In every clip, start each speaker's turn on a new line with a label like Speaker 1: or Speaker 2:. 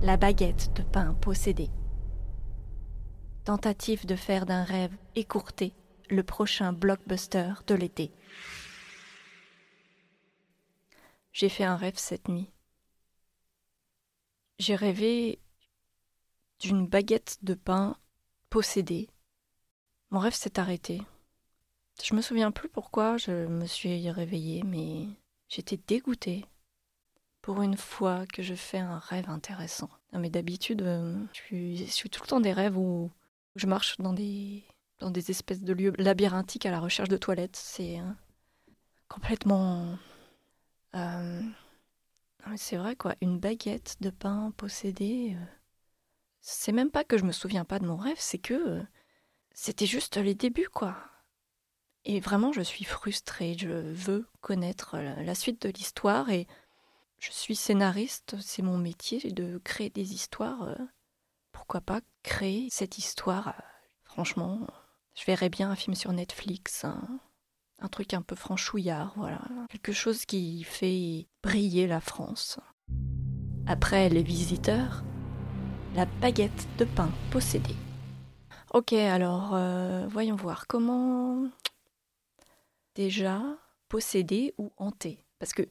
Speaker 1: La baguette de pain possédée. Tentative de faire d'un rêve écourté le prochain blockbuster de l'été. J'ai fait un rêve cette nuit. J'ai rêvé d'une baguette de pain possédée. Mon rêve s'est arrêté. Je me souviens plus pourquoi je me suis réveillée, mais j'étais dégoûtée. Pour une fois que je fais un rêve intéressant. Non, mais d'habitude, euh, je, suis, tout le temps des rêves où je marche dans des, dans des espèces de lieux labyrinthiques à la recherche de toilettes. C'est euh, complètement. Euh, c'est vrai, quoi. Une baguette de pain possédée. C'est même pas que je me souviens pas de mon rêve, c'est que c'était juste les débuts, quoi. Et vraiment, je suis frustrée. Je veux connaître la suite de l'histoire et je suis scénariste. C'est mon métier de créer des histoires. Euh, pourquoi pas créer cette histoire euh, Franchement, je verrais bien un film sur Netflix, un, truc un peu franchouillard, voilà. Quelque chose qui fait briller la France. Après les visiteurs, la baguette de pain possédée. Ok, alors euh, voyons voir comment déjà posséder ou hanter. Parce que,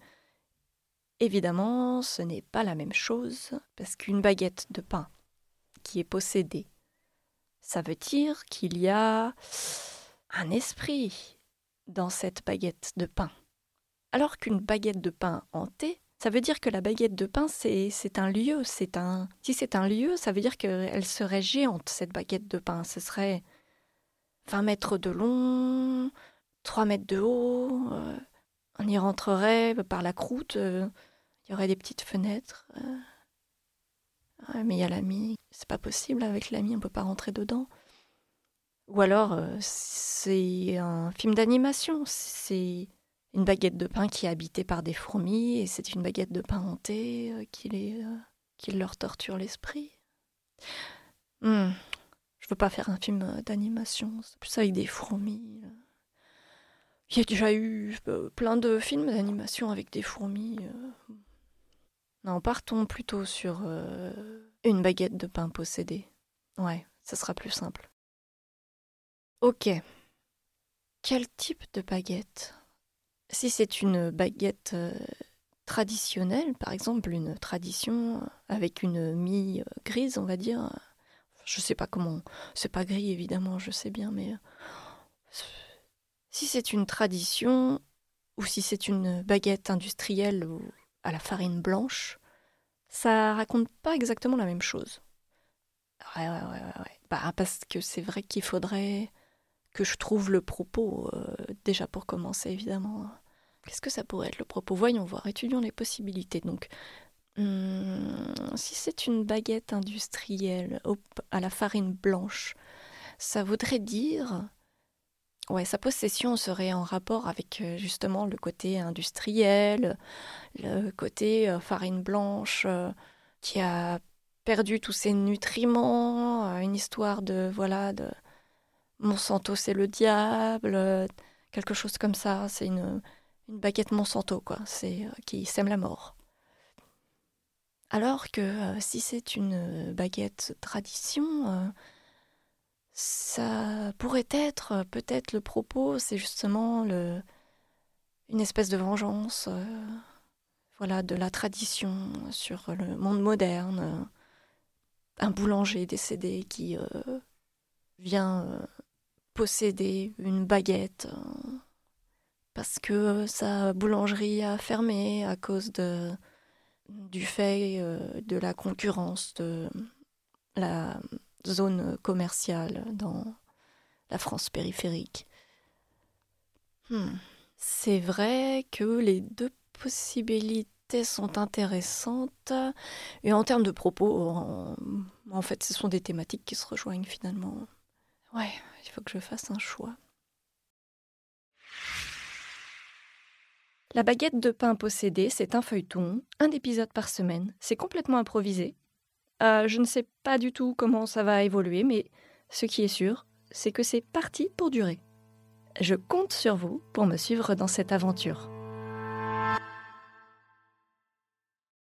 Speaker 1: évidemment, ce n'est pas la même chose, parce qu'une baguette de pain qui est possédée, ça veut dire qu'il y a un esprit dans cette baguette de pain. Alors qu'une baguette de pain hantée, ça veut dire que la baguette de pain, c'est un lieu, c'est un... Si c'est un lieu, ça veut dire qu'elle serait géante, cette baguette de pain. Ce serait 20 mètres de long, 3 mètres de haut. Euh, on y rentrerait par la croûte. Euh, il y aurait des petites fenêtres. Euh. mais il y a l'ami. C'est pas possible avec l'ami, on peut pas rentrer dedans. Ou alors, c'est un film d'animation. C'est une baguette de pain qui est habitée par des fourmis et c'est une baguette de pain hantée qui, les, qui leur torture l'esprit. Hmm. Je veux pas faire un film d'animation, c'est plus avec des fourmis. Il y a déjà eu euh, plein de films d'animation avec des fourmis. Euh. Non, partons plutôt sur euh, une baguette de pain possédée. Ouais, ça sera plus simple. Ok. Quel type de baguette? Si c'est une baguette traditionnelle, par exemple une tradition avec une mie grise, on va dire. Je sais pas comment. C'est pas gris évidemment, je sais bien, mais si c'est une tradition ou si c'est une baguette industrielle à la farine blanche, ça raconte pas exactement la même chose. Ouais, ouais, ouais, ouais. Bah, parce que c'est vrai qu'il faudrait que je trouve le propos, euh, déjà pour commencer, évidemment. Qu'est-ce que ça pourrait être le propos? Voyons voir, étudions les possibilités. Donc, hmm, si c'est une baguette industrielle à la farine blanche, ça voudrait dire Ouais, sa possession serait en rapport avec euh, justement le côté industriel, le côté euh, farine blanche euh, qui a perdu tous ses nutriments, une histoire de voilà de Monsanto c'est le diable, quelque chose comme ça. C'est une, baguette Monsanto quoi, c'est qui sème la mort. Alors que si c'est une baguette tradition ça pourrait être peut-être le propos, c'est justement le, une espèce de vengeance, euh, voilà, de la tradition sur le monde moderne, un boulanger décédé qui euh, vient euh, posséder une baguette parce que sa boulangerie a fermé à cause du fait de la concurrence de la zone commerciale dans la France périphérique. Hmm. C'est vrai que les deux possibilités sont intéressantes et en termes de propos, en, fait, ce sont des thématiques qui se rejoignent finalement. Ouais, il faut que je fasse un choix. La baguette de pain possédée, c'est un feuilleton, un épisode par semaine. C'est complètement improvisé. Euh, je ne sais pas du tout comment ça va évoluer, mais ce qui est sûr, c'est que c'est parti pour durer. Je compte sur vous pour me suivre dans cette aventure.